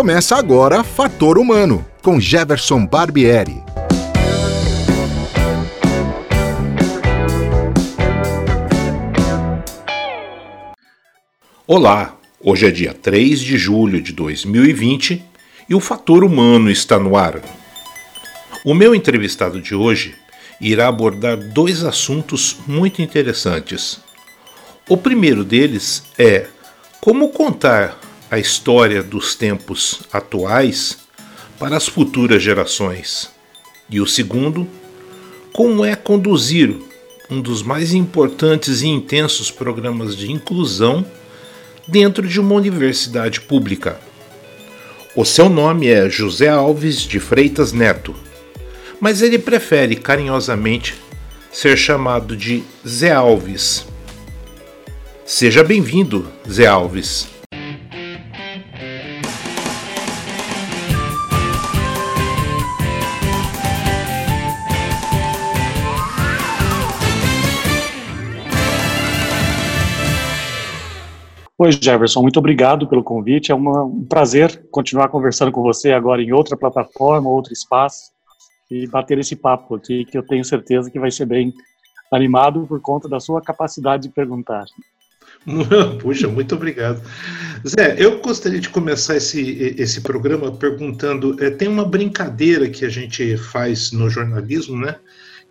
Começa agora Fator Humano, com Jefferson Barbieri. Olá, hoje é dia 3 de julho de 2020 e o Fator Humano está no ar. O meu entrevistado de hoje irá abordar dois assuntos muito interessantes. O primeiro deles é como contar a história dos tempos atuais para as futuras gerações. E o segundo, como é conduzir um dos mais importantes e intensos programas de inclusão dentro de uma universidade pública. O seu nome é José Alves de Freitas Neto, mas ele prefere carinhosamente ser chamado de Zé Alves. Seja bem-vindo, Zé Alves. Oi, Jefferson, muito obrigado pelo convite. É uma, um prazer continuar conversando com você agora em outra plataforma, outro espaço, e bater esse papo aqui, que eu tenho certeza que vai ser bem animado por conta da sua capacidade de perguntar. Puxa, muito obrigado. Zé, eu gostaria de começar esse, esse programa perguntando: é, tem uma brincadeira que a gente faz no jornalismo, né?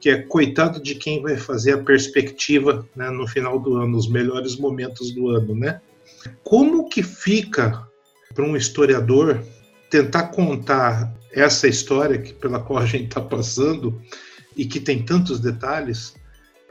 Que é coitado de quem vai fazer a perspectiva né, no final do ano, os melhores momentos do ano, né? Como que fica para um historiador tentar contar essa história que, pela qual a gente está passando e que tem tantos detalhes?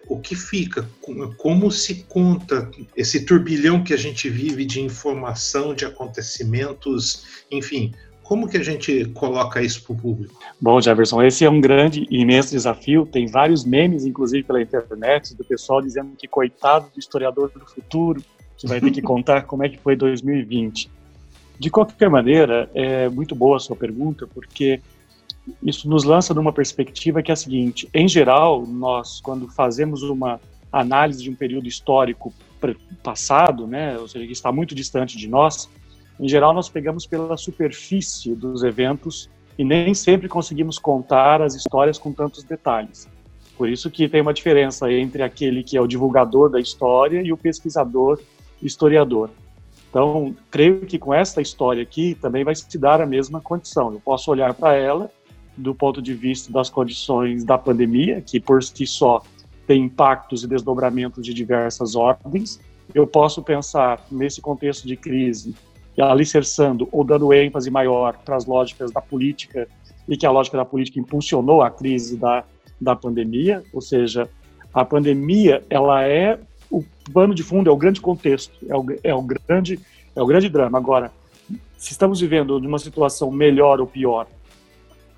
O que fica? Como se conta esse turbilhão que a gente vive de informação, de acontecimentos, enfim, como que a gente coloca isso para o público? Bom, Jefferson, esse é um grande e imenso desafio. Tem vários memes, inclusive pela internet, do pessoal dizendo que coitado do historiador do futuro, que vai ter que contar como é que foi 2020. De qualquer maneira, é muito boa a sua pergunta, porque isso nos lança numa perspectiva que é a seguinte: em geral, nós, quando fazemos uma análise de um período histórico passado, né, ou seja, que está muito distante de nós, em geral nós pegamos pela superfície dos eventos e nem sempre conseguimos contar as histórias com tantos detalhes. Por isso que tem uma diferença entre aquele que é o divulgador da história e o pesquisador historiador. Então, creio que com esta história aqui também vai se dar a mesma condição. Eu posso olhar para ela do ponto de vista das condições da pandemia, que por si só tem impactos e desdobramentos de diversas ordens. Eu posso pensar nesse contexto de crise, alicerçando ou dando ênfase maior para as lógicas da política e que a lógica da política impulsionou a crise da, da pandemia, ou seja, a pandemia ela é pano de fundo, é o grande contexto, é o, é o, grande, é o grande drama. Agora, se estamos vivendo numa situação melhor ou pior,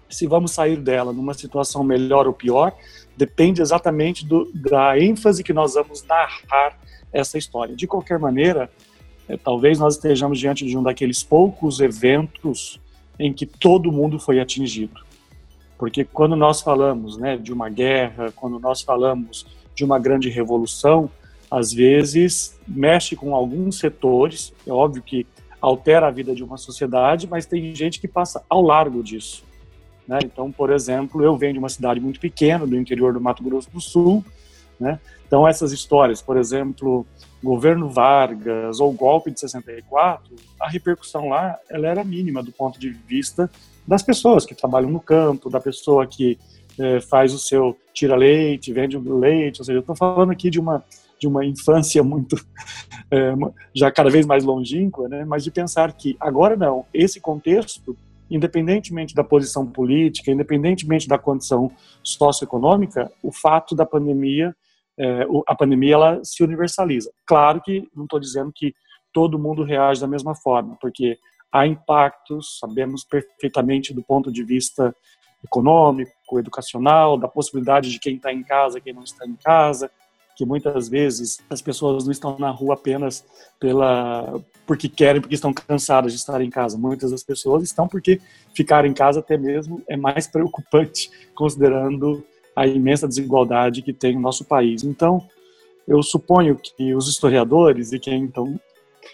se vamos sair dela numa situação melhor ou pior, depende exatamente do, da ênfase que nós vamos narrar essa história. De qualquer maneira, é, talvez nós estejamos diante de um daqueles poucos eventos em que todo mundo foi atingido. Porque quando nós falamos né, de uma guerra, quando nós falamos de uma grande revolução, às vezes mexe com alguns setores, é óbvio que altera a vida de uma sociedade, mas tem gente que passa ao largo disso. Né? Então, por exemplo, eu venho de uma cidade muito pequena, do interior do Mato Grosso do Sul, né? então essas histórias, por exemplo, governo Vargas ou golpe de 64, a repercussão lá ela era mínima do ponto de vista das pessoas que trabalham no campo, da pessoa que é, faz o seu tira leite, vende o leite, ou seja, eu estou falando aqui de uma de uma infância muito é, já cada vez mais longínqua, né? Mas de pensar que agora não, esse contexto independentemente da posição política, independentemente da condição socioeconômica, o fato da pandemia, é, a pandemia ela se universaliza. Claro que não estou dizendo que todo mundo reage da mesma forma, porque há impactos, sabemos perfeitamente do ponto de vista econômico, educacional, da possibilidade de quem está em casa, quem não está em casa, que muitas vezes as pessoas não estão na rua apenas pela porque querem, porque estão cansadas de estar em casa. Muitas das pessoas estão porque ficar em casa até mesmo é mais preocupante, considerando a imensa desigualdade que tem o nosso país. Então, eu suponho que os historiadores e quem então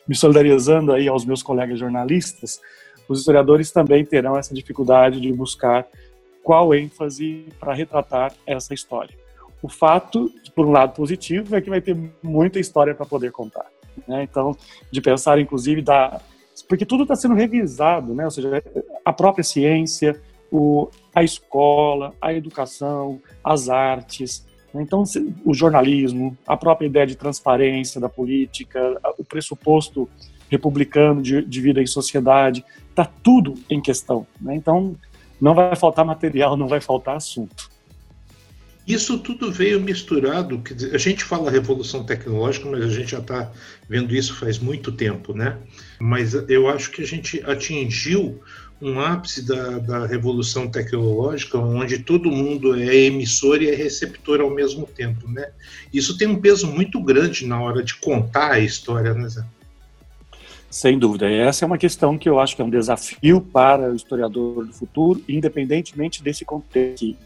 me solidarizando aí aos meus colegas jornalistas, os historiadores também terão essa dificuldade de buscar qual ênfase para retratar essa história. O fato, por um lado positivo, é que vai ter muita história para poder contar. Né? Então, de pensar, inclusive, da porque tudo está sendo revisado, né? Ou seja, a própria ciência, o, a escola, a educação, as artes, né? então o jornalismo, a própria ideia de transparência da política, o pressuposto republicano de, de vida em sociedade, está tudo em questão. Né? Então, não vai faltar material, não vai faltar assunto. Isso tudo veio misturado. Dizer, a gente fala revolução tecnológica, mas a gente já está vendo isso faz muito tempo, né? Mas eu acho que a gente atingiu um ápice da, da revolução tecnológica, onde todo mundo é emissor e é receptor ao mesmo tempo, né? Isso tem um peso muito grande na hora de contar a história, né, Zé? Sem dúvida. Essa é uma questão que eu acho que é um desafio para o historiador do futuro, independentemente desse contexto.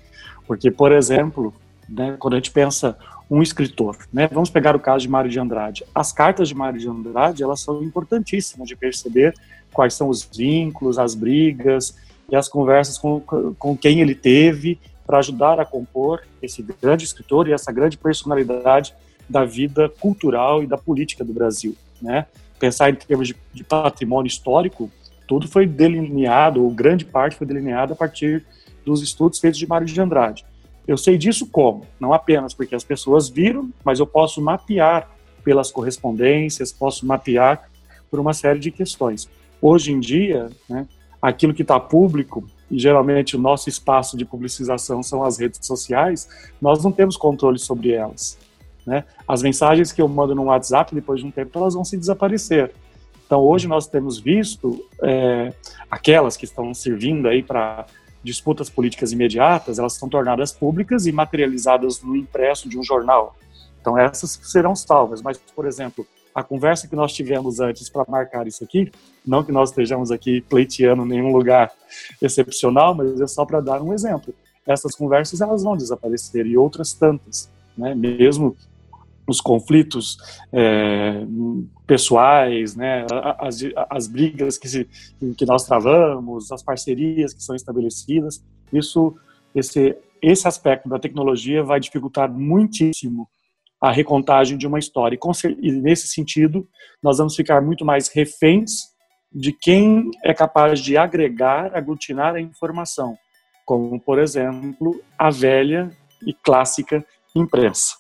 Porque, por exemplo, né, quando a gente pensa um escritor, né, vamos pegar o caso de Mário de Andrade. As cartas de Mário de Andrade elas são importantíssimas de perceber quais são os vínculos, as brigas e as conversas com, com quem ele teve para ajudar a compor esse grande escritor e essa grande personalidade da vida cultural e da política do Brasil, né? pensar em termos de, de patrimônio histórico, tudo foi delineado, ou grande parte foi delineada a partir dos estudos feitos de Mário de Andrade. Eu sei disso como? Não apenas porque as pessoas viram, mas eu posso mapear pelas correspondências, posso mapear por uma série de questões. Hoje em dia, né, aquilo que está público, e geralmente o nosso espaço de publicização são as redes sociais, nós não temos controle sobre elas. Né? As mensagens que eu mando no WhatsApp, depois de um tempo, elas vão se desaparecer. Então, hoje nós temos visto é, aquelas que estão servindo aí para disputas políticas imediatas, elas são tornadas públicas e materializadas no impresso de um jornal. Então, essas serão salvas. Mas, por exemplo, a conversa que nós tivemos antes para marcar isso aqui, não que nós estejamos aqui pleiteando nenhum lugar excepcional, mas é só para dar um exemplo. Essas conversas elas vão desaparecer e outras tantas, né? Mesmo os conflitos é, pessoais, né, as, as brigas que, se, que nós travamos, as parcerias que são estabelecidas, isso, esse, esse aspecto da tecnologia vai dificultar muitíssimo a recontagem de uma história. E, nesse sentido, nós vamos ficar muito mais reféns de quem é capaz de agregar, aglutinar a informação, como, por exemplo, a velha e clássica imprensa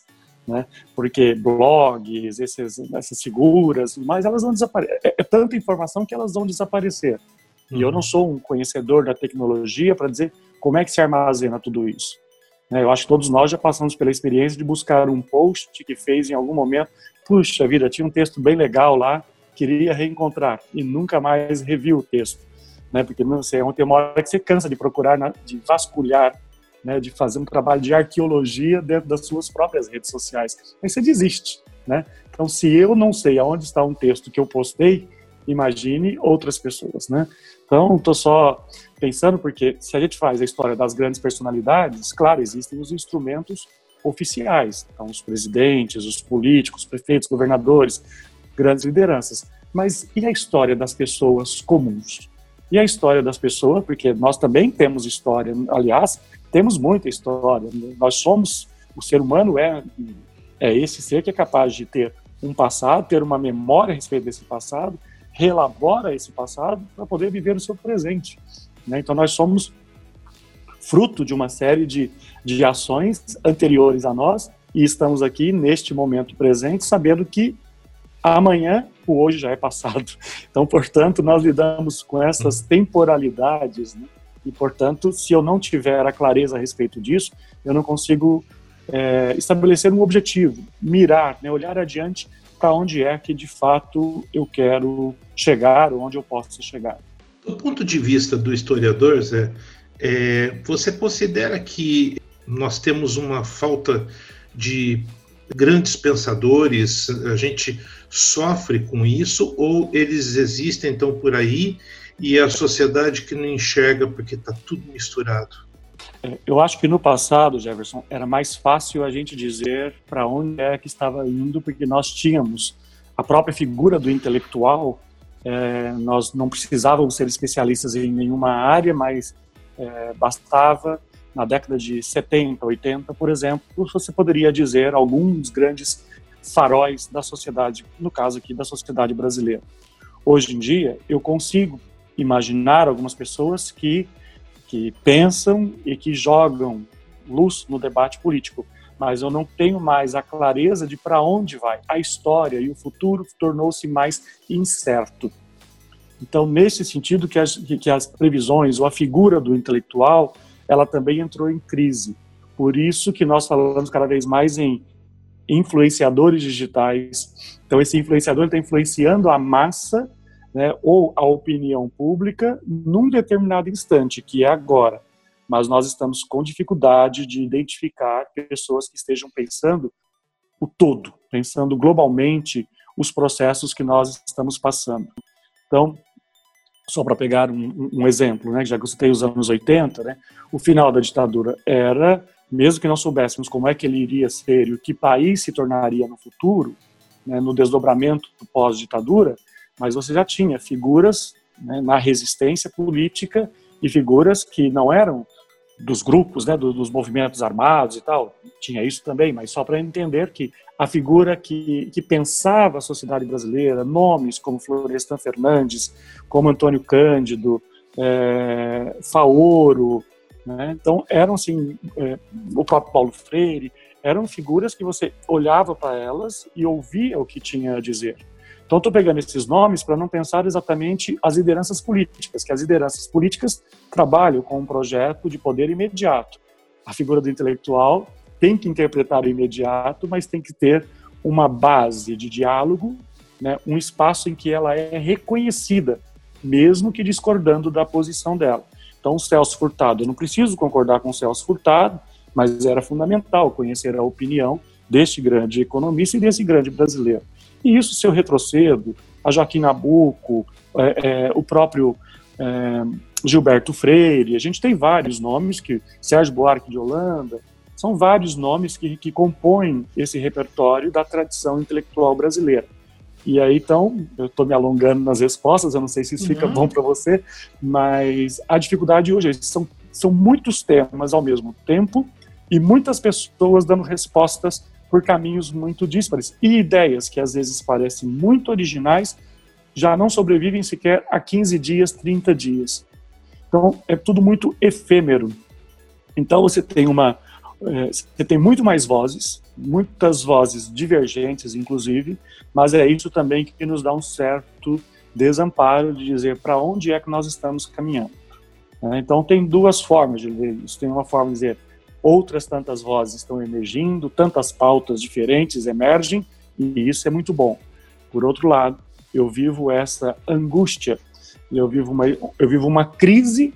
né? Porque blogs, esses, essas figuras, mas elas vão desaparecer. É, é tanta informação que elas vão desaparecer. Uhum. E eu não uhum. sou um conhecedor da tecnologia para dizer como é que se armazena tudo isso. Né? Eu acho que todos nós já passamos pela experiência de buscar um post que fez em algum momento, puxa vida, tinha um texto bem legal lá, queria reencontrar e nunca mais reviu o texto, né? Porque não sei, tem uma hora que você cansa de procurar, de vasculhar né, de fazer um trabalho de arqueologia dentro das suas próprias redes sociais. Aí você desiste, né? Então, se eu não sei aonde está um texto que eu postei, imagine outras pessoas, né? Então, estou só pensando porque se a gente faz a história das grandes personalidades, claro, existem os instrumentos oficiais, então os presidentes, os políticos, prefeitos, governadores, grandes lideranças. Mas e a história das pessoas comuns? E a história das pessoas, porque nós também temos história, aliás, temos muita história. Nós somos, o ser humano é, é esse ser que é capaz de ter um passado, ter uma memória a respeito desse passado, relabora esse passado para poder viver o seu presente. Né? Então nós somos fruto de uma série de, de ações anteriores a nós e estamos aqui neste momento presente sabendo que amanhã o hoje já é passado. Então, portanto, nós lidamos com essas temporalidades né? E, portanto, se eu não tiver a clareza a respeito disso, eu não consigo é, estabelecer um objetivo, mirar, né, olhar adiante para onde é que de fato eu quero chegar, onde eu posso chegar. Do ponto de vista do historiador, Zé, é, você considera que nós temos uma falta de grandes pensadores, a gente sofre com isso, ou eles existem então por aí e a sociedade que não enxerga porque está tudo misturado. É, eu acho que no passado, Jefferson, era mais fácil a gente dizer para onde é que estava indo, porque nós tínhamos a própria figura do intelectual é, nós não precisávamos ser especialistas em nenhuma área, mas é, bastava, na década de 70, 80, por exemplo, você poderia dizer alguns grandes faróis da sociedade, no caso aqui da sociedade brasileira. Hoje em dia, eu consigo imaginar algumas pessoas que, que pensam e que jogam luz no debate político, mas eu não tenho mais a clareza de para onde vai. A história e o futuro tornou-se mais incerto. Então, nesse sentido que as, que as previsões ou a figura do intelectual, ela também entrou em crise. Por isso que nós falamos cada vez mais em influenciadores digitais. Então, esse influenciador está influenciando a massa né, ou a opinião pública num determinado instante, que é agora mas nós estamos com dificuldade de identificar pessoas que estejam pensando o todo, pensando globalmente os processos que nós estamos passando. Então, só para pegar um, um, exemplo, né, já que eu citei os anos 80, né, o final da ditadura era, mesmo que não soubéssemos como é que ele iria ser e o que país se tornaria no futuro, né, no desdobramento pós-ditadura, mas você já tinha figuras né, na resistência política e figuras que não eram dos grupos, né, dos movimentos armados e tal, tinha isso também, mas só para entender que a figura que, que pensava a sociedade brasileira, nomes como Florestan Fernandes, como Antônio Cândido, é, Faoro, né, então eram assim, é, o próprio Paulo Freire, eram figuras que você olhava para elas e ouvia o que tinha a dizer. Então, estou pegando esses nomes para não pensar exatamente as lideranças políticas, que as lideranças políticas trabalham com um projeto de poder imediato. A figura do intelectual tem que interpretar o imediato, mas tem que ter uma base de diálogo, né, um espaço em que ela é reconhecida, mesmo que discordando da posição dela. Então, o Celso Furtado, eu não preciso concordar com o Celso Furtado, mas era fundamental conhecer a opinião deste grande economista e desse grande brasileiro. E isso, se eu retrocedo, a Joaquim Nabuco, é, é, o próprio é, Gilberto Freire, a gente tem vários nomes, que Sérgio Buarque de Holanda, são vários nomes que, que compõem esse repertório da tradição intelectual brasileira. E aí, então, eu estou me alongando nas respostas, eu não sei se isso fica uhum. bom para você, mas a dificuldade hoje é são, são muitos temas ao mesmo tempo e muitas pessoas dando respostas por caminhos muito díspares. E ideias que às vezes parecem muito originais já não sobrevivem sequer a 15 dias, 30 dias. Então é tudo muito efêmero. Então você tem uma é, você tem muito mais vozes, muitas vozes divergentes, inclusive, mas é isso também que nos dá um certo desamparo de dizer para onde é que nós estamos caminhando. Né? Então tem duas formas de ver isso. Tem uma forma de dizer outras tantas vozes estão emergindo, tantas pautas diferentes emergem, e isso é muito bom. Por outro lado, eu vivo essa angústia, eu vivo uma, eu vivo uma crise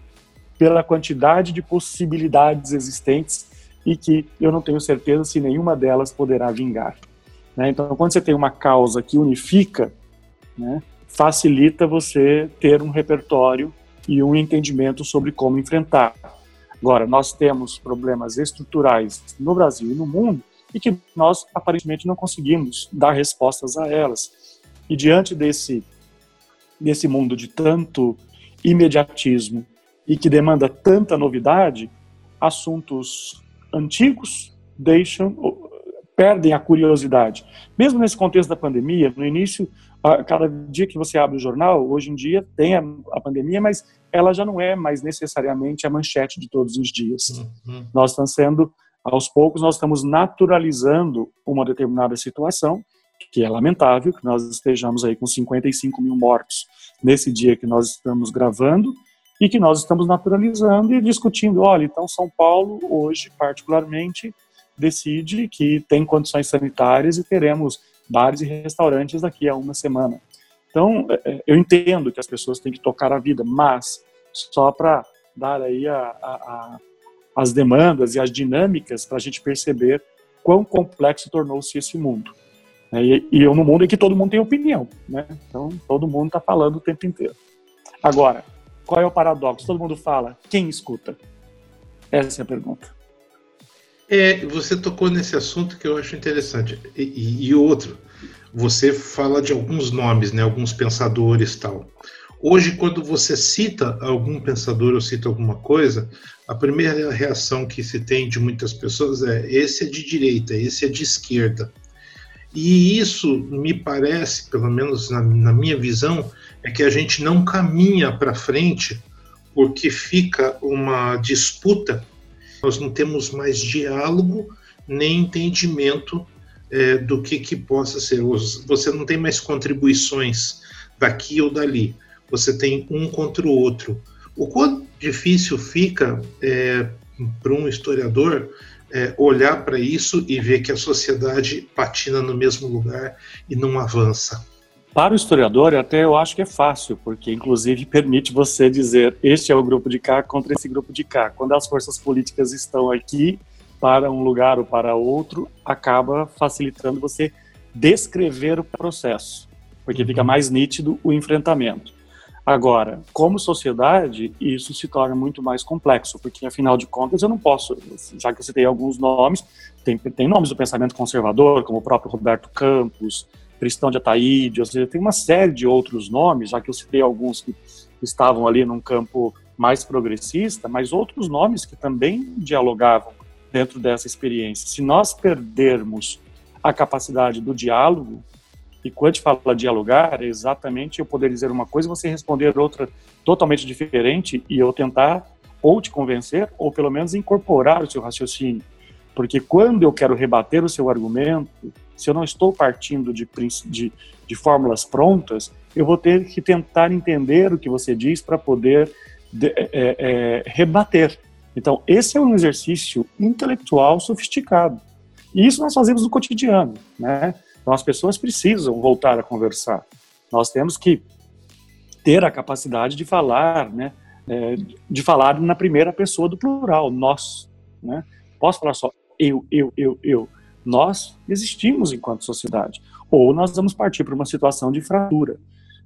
pela quantidade de possibilidades existentes e que eu não tenho certeza se nenhuma delas poderá vingar. Né? Então, quando você tem uma causa que unifica, né, facilita você ter um repertório e um entendimento sobre como enfrentar. Agora, nós temos problemas estruturais no Brasil e no mundo e que nós aparentemente não conseguimos dar respostas a elas. E diante desse desse mundo de tanto imediatismo e que demanda tanta novidade, assuntos antigos deixam perdem a curiosidade. Mesmo nesse contexto da pandemia, no início, cada dia que você abre o jornal, hoje em dia tem a, a pandemia, mas ela já não é mais necessariamente a manchete de todos os dias. Uhum. Nós estamos sendo, aos poucos, nós estamos naturalizando uma determinada situação, que é lamentável, que nós estejamos aí com 55 mil mortos nesse dia que nós estamos gravando, e que nós estamos naturalizando e discutindo, olha, então São Paulo, hoje, particularmente, decide que tem condições sanitárias e teremos bares e restaurantes daqui a uma semana. Então, é, é, eu entendo que as pessoas têm que tocar a vida, mas só para dar aí a, a, a, as demandas e as dinâmicas para a gente perceber quão complexo tornou-se esse mundo. É, e, e eu no mundo em que todo mundo tem opinião, né? Então, todo mundo está falando o tempo inteiro. Agora, qual é o paradoxo? Todo mundo fala, quem escuta? Essa é a pergunta. É, você tocou nesse assunto que eu acho interessante. E, e, e outro, você fala de alguns nomes, né, alguns pensadores tal. Hoje, quando você cita algum pensador ou cita alguma coisa, a primeira reação que se tem de muitas pessoas é: esse é de direita, esse é de esquerda. E isso me parece, pelo menos na, na minha visão, é que a gente não caminha para frente porque fica uma disputa, nós não temos mais diálogo nem entendimento é, do que, que possa ser. Você não tem mais contribuições daqui ou dali, você tem um contra o outro. O quão difícil fica é, para um historiador é, olhar para isso e ver que a sociedade patina no mesmo lugar e não avança. Para o historiador, até eu acho que é fácil, porque inclusive permite você dizer este é o grupo de cá contra esse grupo de cá. Quando as forças políticas estão aqui para um lugar ou para outro, acaba facilitando você descrever o processo, porque fica uhum. mais nítido o enfrentamento. Agora, como sociedade, isso se torna muito mais complexo, porque afinal de contas eu não posso, já que você tem alguns nomes, tem, tem nomes do pensamento conservador, como o próprio Roberto Campos, Cristão de Ataíde, ou seja, tem uma série de outros nomes, já que eu citei alguns que estavam ali num campo mais progressista, mas outros nomes que também dialogavam dentro dessa experiência. Se nós perdermos a capacidade do diálogo, e quando a gente fala dialogar, é exatamente eu poder dizer uma coisa e você responder outra totalmente diferente e eu tentar ou te convencer ou pelo menos incorporar o seu raciocínio. Porque quando eu quero rebater o seu argumento, se eu não estou partindo de, de, de fórmulas prontas, eu vou ter que tentar entender o que você diz para poder de, é, é, rebater. Então, esse é um exercício intelectual sofisticado. E isso nós fazemos no cotidiano, né? Então, as pessoas precisam voltar a conversar. Nós temos que ter a capacidade de falar, né? É, de falar na primeira pessoa do plural, nós, né? Posso falar só eu, eu, eu, eu nós existimos enquanto sociedade. Ou nós vamos partir para uma situação de fratura.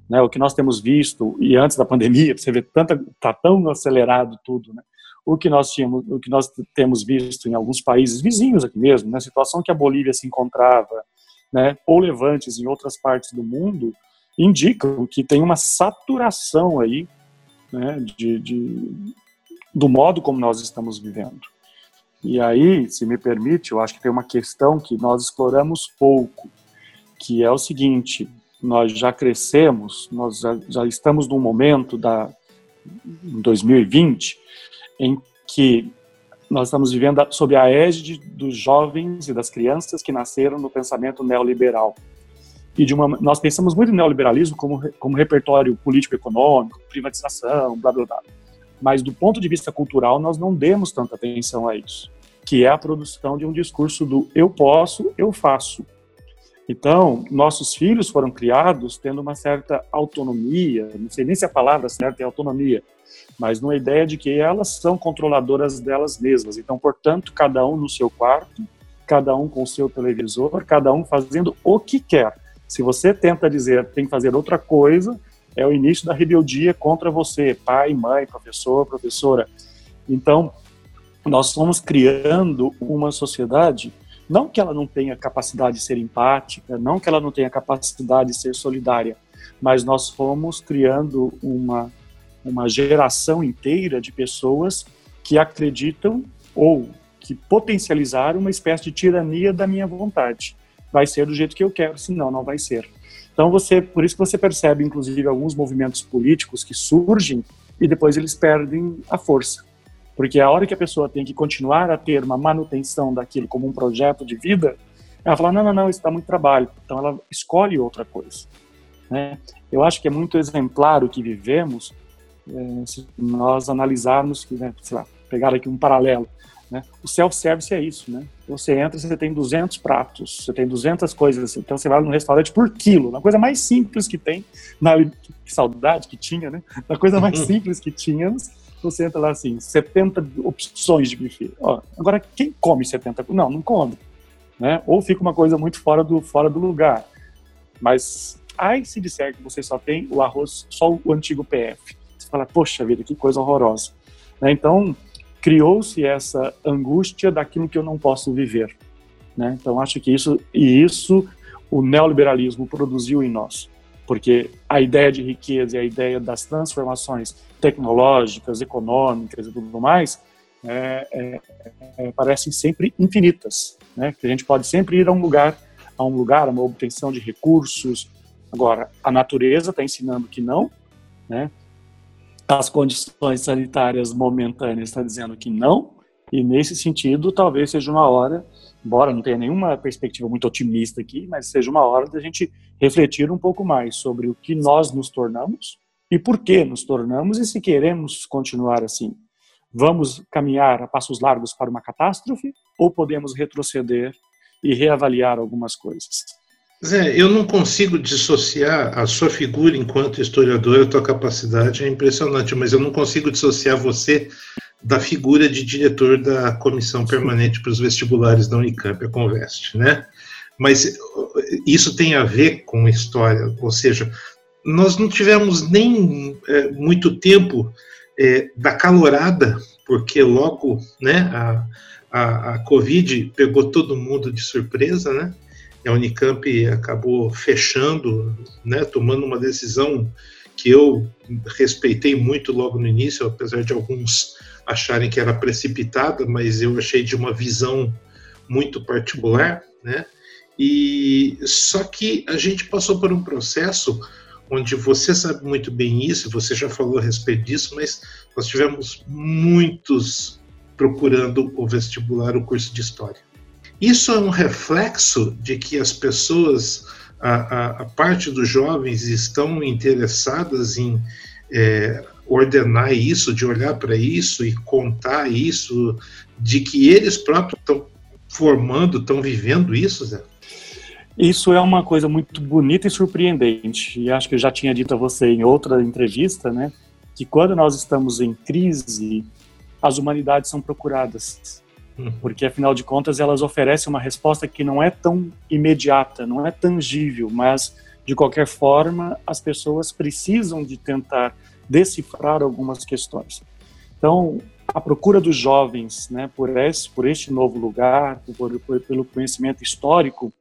Né? O que nós temos visto, e antes da pandemia, você vê, está tão acelerado tudo, né? o que nós tínhamos, o que nós temos visto em alguns países vizinhos aqui mesmo, na né? situação que a Bolívia se encontrava, né, ou levantes em outras partes do mundo, indicam que tem uma saturação aí né, de, de, do modo como nós estamos vivendo. E aí, se me permite, eu acho que tem uma questão que nós exploramos pouco, que é o seguinte: nós já crescemos, nós já, já estamos num momento da em 2020 em que nós estamos vivendo sob a égide dos jovens e das crianças que nasceram no pensamento neoliberal. E de uma, nós pensamos muito em neoliberalismo como, como repertório político-econômico, privatização, blá blá blá mas do ponto de vista cultural nós não demos tanta atenção a isso, que é a produção de um discurso do eu posso, eu faço. Então, nossos filhos foram criados tendo uma certa autonomia, não sei nem se a palavra certa é autonomia, mas numa ideia de que elas são controladoras delas mesmas. Então, portanto, cada um no seu quarto, cada um com o seu televisor, cada um fazendo o que quer. Se você tenta dizer tem que fazer outra coisa, é o início da rebeldia contra você, pai, mãe, professor, professora. Então, nós fomos criando uma sociedade, não que ela não tenha capacidade de ser empática, não que ela não tenha capacidade de ser solidária, mas nós fomos criando uma, uma geração inteira de pessoas que acreditam ou que potencializaram uma espécie de tirania da minha vontade. Vai ser do jeito que eu quero, senão não vai ser. Então você, por isso que você percebe, inclusive, alguns movimentos políticos que surgem e depois eles perdem a força, porque a hora que a pessoa tem que continuar a ter uma manutenção daquilo como um projeto de vida, ela fala não, não, não, isso dá muito trabalho. Então ela escolhe outra coisa. Né? Eu acho que é muito exemplar o que vivemos é, se nós analisarmos, né, sei lá, pegar aqui um paralelo. Né? O self-service é isso, né? Você entra, você tem 200 pratos, você tem 200 coisas, então você vai no restaurante por quilo, na coisa mais simples que tem, na que saudade que tinha, né? Na coisa mais simples que tínhamos, você entra lá assim, 70 opções de buffet. Ó, agora, quem come 70? Não, não come, né? Ou fica uma coisa muito fora do, fora do lugar. Mas, aí se disser que você só tem o arroz, só o antigo PF, você fala, poxa vida, que coisa horrorosa. Né? Então, criou-se essa angústia daquilo que eu não posso viver. Né? Então acho que isso e isso o neoliberalismo produziu em nós. Porque a ideia de riqueza e a ideia das transformações tecnológicas, econômicas e tudo mais é, é, é, parecem sempre infinitas, né? Que a gente pode sempre ir a um lugar, a um lugar, a uma obtenção de recursos. Agora, a natureza está ensinando que não, né? As condições sanitárias momentâneas estão dizendo que não, e nesse sentido, talvez seja uma hora, embora não tenha nenhuma perspectiva muito otimista aqui, mas seja uma hora da gente refletir um pouco mais sobre o que nós nos tornamos e por que nos tornamos e se queremos continuar assim. Vamos caminhar a passos largos para uma catástrofe ou podemos retroceder e reavaliar algumas coisas? Zé, eu não consigo dissociar a sua figura enquanto historiador, a tua capacidade é impressionante, mas eu não consigo dissociar você da figura de diretor da comissão permanente para os vestibulares da Unicamp, a Conveste, né? Mas isso tem a ver com história, ou seja, nós não tivemos nem é, muito tempo é, da calorada, porque logo, né, a, a, a Covid pegou todo mundo de surpresa, né? A Unicamp acabou fechando, né, tomando uma decisão que eu respeitei muito logo no início, apesar de alguns acharem que era precipitada, mas eu achei de uma visão muito particular, né? E só que a gente passou por um processo onde você sabe muito bem isso, você já falou a respeito disso, mas nós tivemos muitos procurando o vestibular, o curso de história. Isso é um reflexo de que as pessoas, a, a, a parte dos jovens, estão interessadas em é, ordenar isso, de olhar para isso e contar isso, de que eles próprios estão formando, estão vivendo isso, Zé? Isso é uma coisa muito bonita e surpreendente. E acho que eu já tinha dito a você em outra entrevista, né, que quando nós estamos em crise, as humanidades são procuradas. Porque, afinal de contas, elas oferecem uma resposta que não é tão imediata, não é tangível, mas, de qualquer forma, as pessoas precisam de tentar decifrar algumas questões. Então, a procura dos jovens né, por, esse, por este novo lugar, por, por, pelo conhecimento histórico,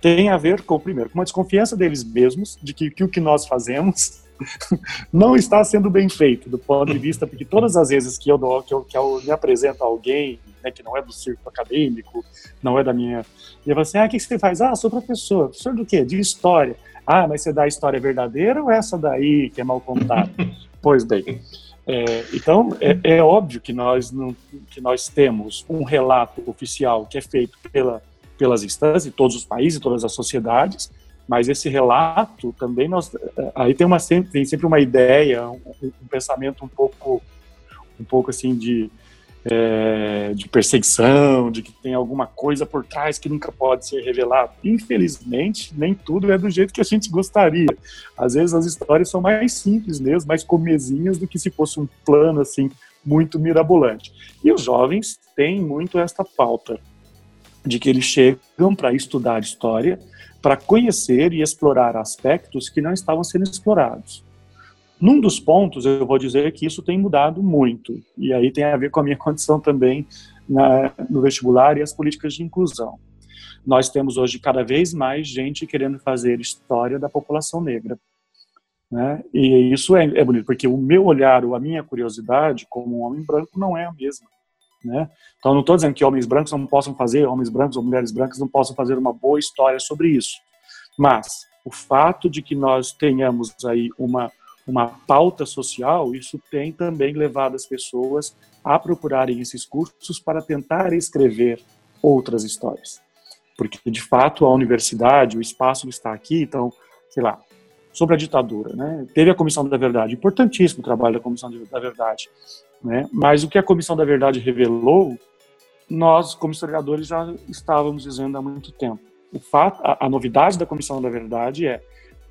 tem a ver com, primeiro, com uma desconfiança deles mesmos, de que, que o que nós fazemos não está sendo bem feito, do ponto de vista, porque todas as vezes que eu, dou, que eu, que eu me apresento a alguém né, que não é do círculo acadêmico, não é da minha. E eu falo assim: ah, o que você faz? Ah, sou professor. Professor do quê? De história. Ah, mas você dá a história verdadeira ou essa daí que é mal contada? pois bem. É, então, é, é, óbvio que nós, não, que nós temos um relato oficial que é feito pela, pelas instâncias, todos os países, todas as sociedades, mas esse relato também nós aí tem uma sempre tem sempre uma ideia um, um pensamento um pouco um pouco assim de é, de perseguição, de que tem alguma coisa por trás que nunca pode ser revelado. Infelizmente, nem tudo é do jeito que a gente gostaria. Às vezes as histórias são mais simples mesmo, mais comezinhas do que se fosse um plano assim muito mirabolante. E os jovens têm muito esta pauta de que eles chegam para estudar história, para conhecer e explorar aspectos que não estavam sendo explorados. Num dos pontos, eu vou dizer que isso tem mudado muito, e aí tem a ver com a minha condição também na, no vestibular e as políticas de inclusão. Nós temos hoje cada vez mais gente querendo fazer história da população negra. Né? E isso é, é bonito, porque o meu olhar ou a minha curiosidade como um homem branco não é a mesma. Né? Então, não estou dizendo que homens brancos não possam fazer, homens brancos ou mulheres brancas não possam fazer uma boa história sobre isso. Mas o fato de que nós tenhamos aí uma uma pauta social, isso tem também levado as pessoas a procurarem esses cursos para tentar escrever outras histórias. Porque, de fato, a universidade, o espaço está aqui, então, sei lá, sobre a ditadura, né? Teve a Comissão da Verdade, importantíssimo o trabalho da Comissão da Verdade, né? Mas o que a Comissão da Verdade revelou, nós, como historiadores, já estávamos dizendo há muito tempo. O fato, a, a novidade da Comissão da Verdade é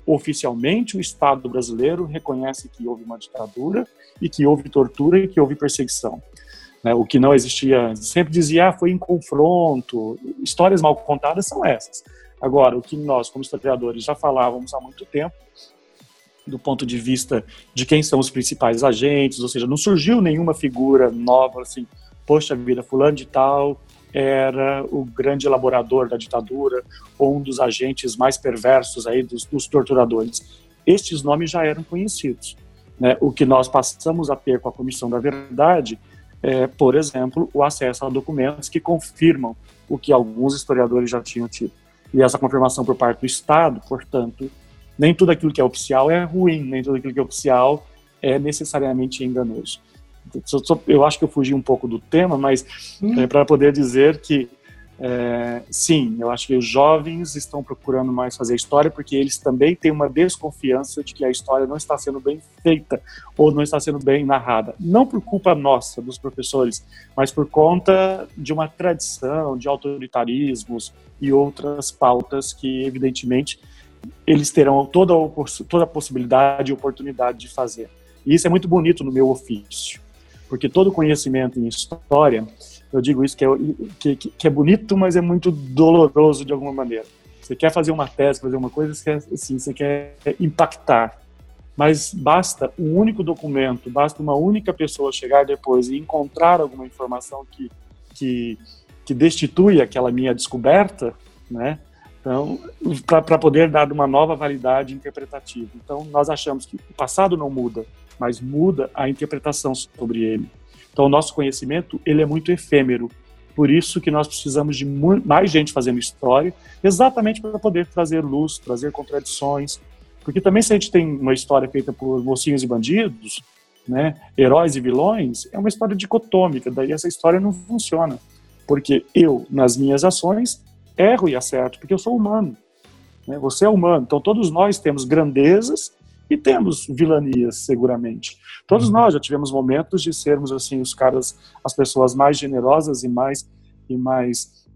oficialmente o Estado brasileiro reconhece que houve uma ditadura e que houve tortura e que houve perseguição. Né, o que não existia, sempre dizia, ah, foi em confronto. Histórias mal contadas são essas. Agora, o que nós, como historiadores, já falávamos há muito tempo, do ponto de vista de quem são os principais agentes, ou seja, não surgiu nenhuma figura nova assim, poxa vida, fulano de tal era o grande elaborador da ditadura ou um dos agentes mais perversos aí dos, dos torturadores. Estes nomes já eram conhecidos. Né? O que nós passamos a ter com a Comissão da Verdade é, por exemplo, o acesso a documentos que confirmam o que alguns historiadores já tinham tido. E essa confirmação por parte do Estado, portanto, nem tudo aquilo que é oficial é ruim, nem tudo aquilo que é oficial é necessariamente enganoso. Eu acho que eu fugi um pouco do tema, mas hum. é para poder dizer que é, sim, eu acho que os jovens estão procurando mais fazer história porque eles também têm uma desconfiança de que a história não está sendo bem feita ou não está sendo bem narrada. Não por culpa nossa, dos professores, mas por conta de uma tradição de autoritarismos e outras pautas que, evidentemente, eles terão toda a, toda a possibilidade e oportunidade de fazer. E isso é muito bonito no meu ofício, porque todo conhecimento em história eu digo isso que é, que, que é bonito, mas é muito doloroso de alguma maneira. Você quer fazer uma tese, fazer uma coisa, você quer, assim, você quer impactar. Mas basta um único documento, basta uma única pessoa chegar depois e encontrar alguma informação que, que, que destitui aquela minha descoberta, né? Então, para poder dar uma nova validade interpretativa. Então, nós achamos que o passado não muda, mas muda a interpretação sobre ele. Então, o nosso conhecimento ele é muito efêmero. Por isso que nós precisamos de mais gente fazendo história, exatamente para poder trazer luz, trazer contradições. Porque também se a gente tem uma história feita por mocinhos e bandidos, né, heróis e vilões, é uma história dicotômica, daí essa história não funciona. Porque eu, nas minhas ações, erro e acerto, porque eu sou humano. Né? Você é humano, então todos nós temos grandezas e temos vilanias, seguramente. Todos nós já tivemos momentos de sermos assim os caras, as pessoas mais generosas e mais e mais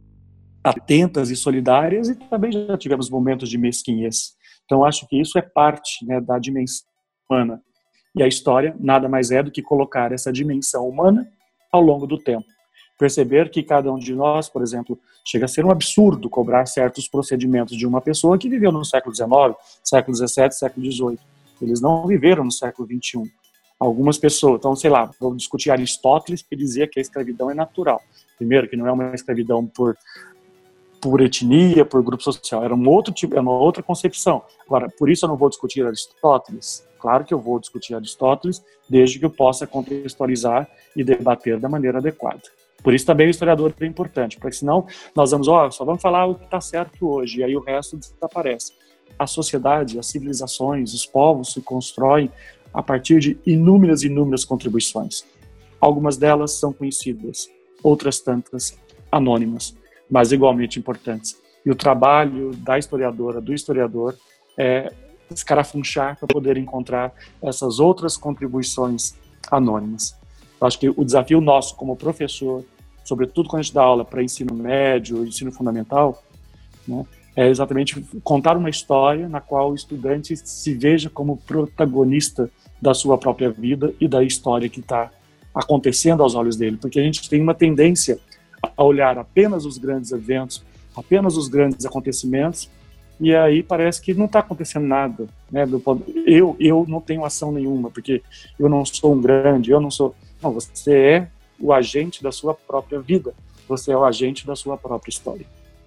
atentas e solidárias, e também já tivemos momentos de mesquinhez. Então acho que isso é parte né, da dimensão humana. E a história nada mais é do que colocar essa dimensão humana ao longo do tempo. Perceber que cada um de nós, por exemplo, chega a ser um absurdo cobrar certos procedimentos de uma pessoa que viveu no século XIX, século XVII, século XVIII. Eles não viveram no século XXI. Algumas pessoas, então, sei lá, vou discutir Aristóteles, que dizia que a escravidão é natural. Primeiro, que não é uma escravidão por, por etnia, por grupo social, era um outro tipo, era uma outra concepção. Agora, por isso eu não vou discutir Aristóteles. Claro que eu vou discutir Aristóteles, desde que eu possa contextualizar e debater da maneira adequada. Por isso também o historiador é importante, porque senão nós vamos, ó, só vamos falar o que está certo hoje, e aí o resto desaparece a sociedade, as civilizações, os povos se constroem a partir de inúmeras inúmeras contribuições. Algumas delas são conhecidas, outras tantas anônimas, mas igualmente importantes. E o trabalho da historiadora, do historiador, é escarafunchar para poder encontrar essas outras contribuições anônimas. Eu acho que o desafio nosso como professor, sobretudo quando a gente dá aula para ensino médio, ensino fundamental, né, é exatamente contar uma história na qual o estudante se veja como protagonista da sua própria vida e da história que está acontecendo aos olhos dele, porque a gente tem uma tendência a olhar apenas os grandes eventos, apenas os grandes acontecimentos, e aí parece que não está acontecendo nada, né? Eu eu não tenho ação nenhuma porque eu não sou um grande, eu não sou, não, você é o agente da sua própria vida, você é o agente da sua própria história.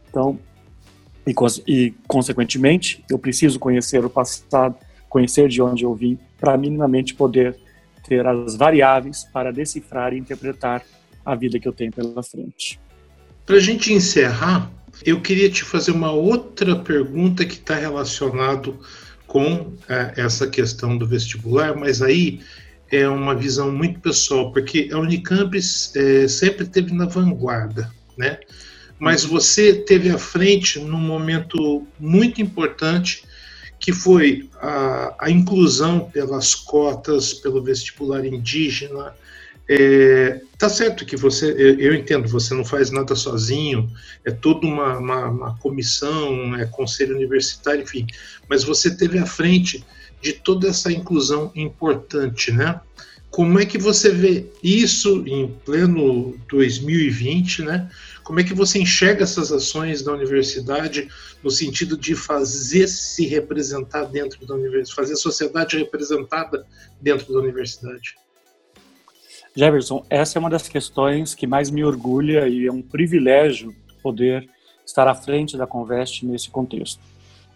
Então e, e, consequentemente, eu preciso conhecer o passado, conhecer de onde eu vim, para minimamente poder ter as variáveis para decifrar e interpretar a vida que eu tenho pela frente. Para a gente encerrar, eu queria te fazer uma outra pergunta que está relacionado com é, essa questão do vestibular, mas aí é uma visão muito pessoal, porque a Unicamp é, sempre esteve na vanguarda, né? mas você teve à frente num momento muito importante que foi a, a inclusão pelas cotas, pelo vestibular indígena. É, tá certo que você, eu, eu, entendo, você não faz nada sozinho, é toda uma, uma, uma comissão, é conselho universitário, enfim, mas você teve à frente de toda essa inclusão importante, né? Como é que você vê isso em pleno 2020, né? Como é que você enxerga essas ações da universidade no sentido de fazer se representar dentro da universidade, fazer a sociedade representada dentro da universidade? Jefferson, essa é uma das questões que mais me orgulha e é um privilégio poder estar à frente da Conveste nesse contexto.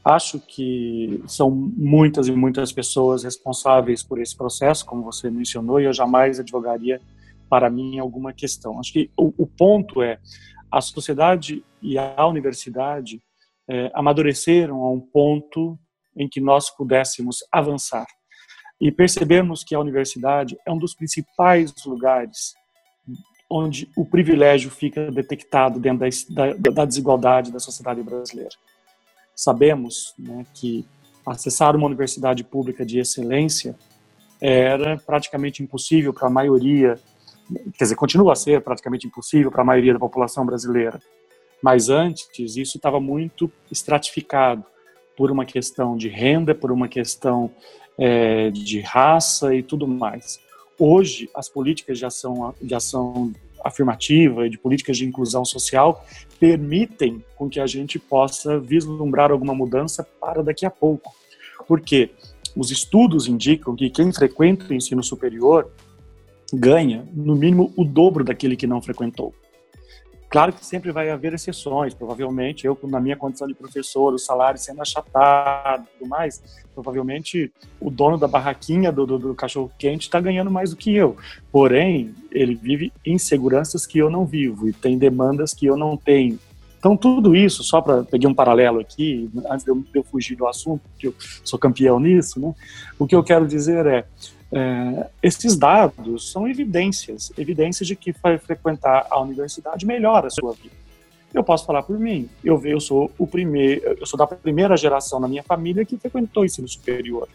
Acho que são muitas e muitas pessoas responsáveis por esse processo, como você mencionou, e eu jamais advogaria para mim alguma questão. Acho que o, o ponto é a sociedade e a universidade é, amadureceram a um ponto em que nós pudéssemos avançar e percebermos que a universidade é um dos principais lugares onde o privilégio fica detectado dentro da, da, da desigualdade da sociedade brasileira. Sabemos né, que acessar uma universidade pública de excelência era praticamente impossível para a maioria, quer dizer, continua a ser praticamente impossível para a maioria da população brasileira. Mas antes, isso estava muito estratificado por uma questão de renda, por uma questão é, de raça e tudo mais. Hoje, as políticas de ação, de ação afirmativa e de políticas de inclusão social permitem com que a gente possa vislumbrar alguma mudança para daqui a pouco. Porque os estudos indicam que quem frequenta o ensino superior ganha, no mínimo, o dobro daquele que não frequentou. Claro que sempre vai haver exceções, provavelmente eu, na minha condição de professor, o salário sendo achatado e tudo mais, provavelmente o dono da barraquinha do, do, do cachorro-quente está ganhando mais do que eu. Porém, ele vive inseguranças que eu não vivo e tem demandas que eu não tenho. Então, tudo isso, só para pegar um paralelo aqui, antes de eu, de eu fugir do assunto, que eu sou campeão nisso, né? o que eu quero dizer é, é, esses dados são evidências, evidências de que frequentar a universidade melhora a sua vida. Eu posso falar por mim. Eu, eu sou o primeiro, eu sou da primeira geração na minha família que frequentou ensino superior.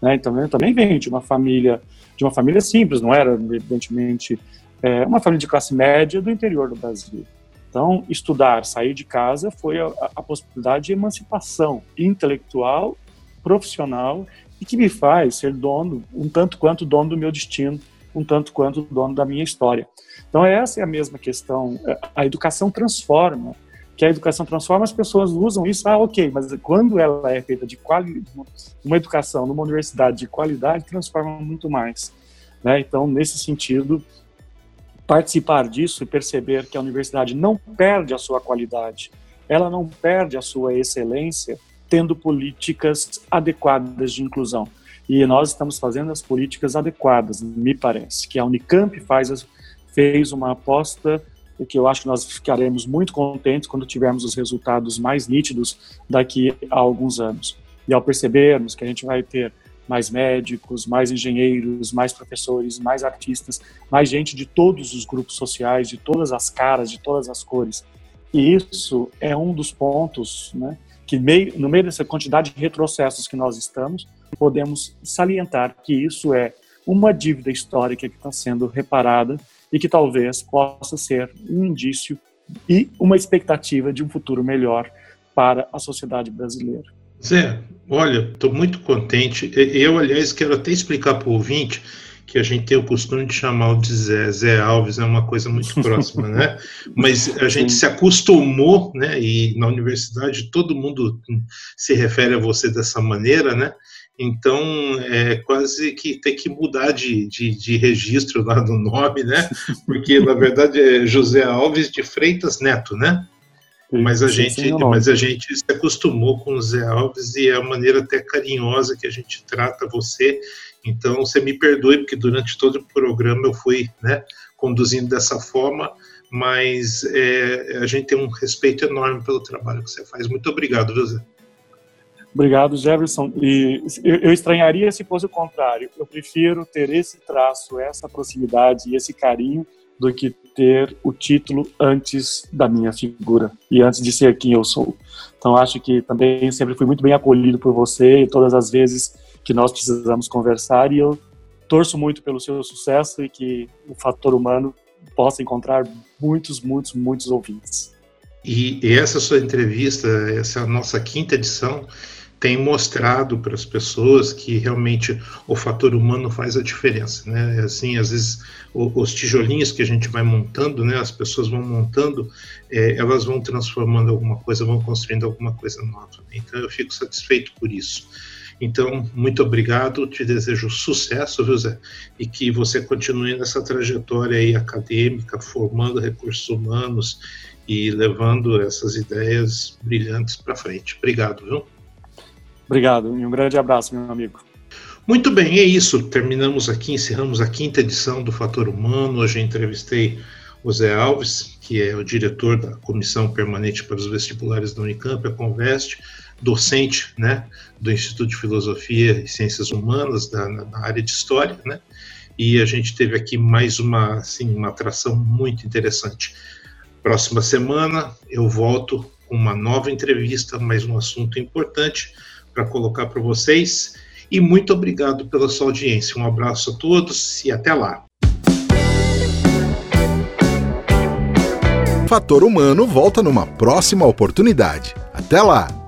Né? Então eu também venho de uma família, de uma família simples, não era evidentemente é, uma família de classe média do interior do Brasil. Então estudar, sair de casa foi a, a possibilidade de emancipação intelectual, profissional e que me faz ser dono, um tanto quanto dono do meu destino, um tanto quanto dono da minha história. Então essa é a mesma questão. A educação transforma, que a educação transforma, as pessoas usam isso, ah, ok, mas quando ela é feita de qualidade, uma educação numa universidade de qualidade, transforma muito mais. Né? Então, nesse sentido, participar disso e perceber que a universidade não perde a sua qualidade, ela não perde a sua excelência, tendo políticas adequadas de inclusão. E nós estamos fazendo as políticas adequadas, me parece, que a Unicamp faz, fez uma aposta que eu acho que nós ficaremos muito contentes quando tivermos os resultados mais nítidos daqui a alguns anos. E ao percebermos que a gente vai ter mais médicos, mais engenheiros, mais professores, mais artistas, mais gente de todos os grupos sociais, de todas as caras, de todas as cores. E isso é um dos pontos né, que meio, no meio dessa quantidade de retrocessos que nós estamos, podemos salientar que isso é uma dívida histórica que está sendo reparada e que talvez possa ser um indício e uma expectativa de um futuro melhor para a sociedade brasileira. Zé, olha, estou muito contente. Eu, aliás, quero até explicar para o ouvinte que a gente tem o costume de chamar o de Zé, Zé Alves, é uma coisa muito próxima, né? Mas a gente Sim. se acostumou, né? E na universidade todo mundo se refere a você dessa maneira, né? Então, é quase que tem que mudar de, de, de, registro lá do nome, né? Porque, na verdade, é José Alves de Freitas Neto, né? Mas a, gente, mas a gente se acostumou com o Zé Alves e é a maneira até carinhosa que a gente trata você então, você me perdoe, porque durante todo o programa eu fui né, conduzindo dessa forma, mas é, a gente tem um respeito enorme pelo trabalho que você faz. Muito obrigado, José. Obrigado, Jefferson. E eu estranharia se fosse o contrário. Eu prefiro ter esse traço, essa proximidade e esse carinho do que ter o título antes da minha figura e antes de ser quem eu sou. Então, acho que também sempre fui muito bem acolhido por você e todas as vezes que nós precisamos conversar e eu torço muito pelo seu sucesso e que o fator humano possa encontrar muitos, muitos, muitos ouvintes. E essa sua entrevista, essa nossa quinta edição, tem mostrado para as pessoas que realmente o fator humano faz a diferença, né? Assim, às vezes os tijolinhos que a gente vai montando, né? As pessoas vão montando, é, elas vão transformando alguma coisa, vão construindo alguma coisa nova. Então eu fico satisfeito por isso. Então, muito obrigado, te desejo sucesso, viu, Zé? E que você continue nessa trajetória aí acadêmica, formando recursos humanos e levando essas ideias brilhantes para frente. Obrigado, viu? Obrigado e um grande abraço, meu amigo. Muito bem, é isso. Terminamos aqui, encerramos a quinta edição do Fator Humano. Hoje entrevistei o Zé Alves, que é o diretor da Comissão Permanente para os Vestibulares da Unicamp, a Conveste docente né, do Instituto de Filosofia e Ciências Humanas da, na área de História, né, e a gente teve aqui mais uma, assim, uma atração muito interessante. Próxima semana eu volto com uma nova entrevista, mais um assunto importante para colocar para vocês. E muito obrigado pela sua audiência. Um abraço a todos e até lá. Fator Humano volta numa próxima oportunidade. Até lá!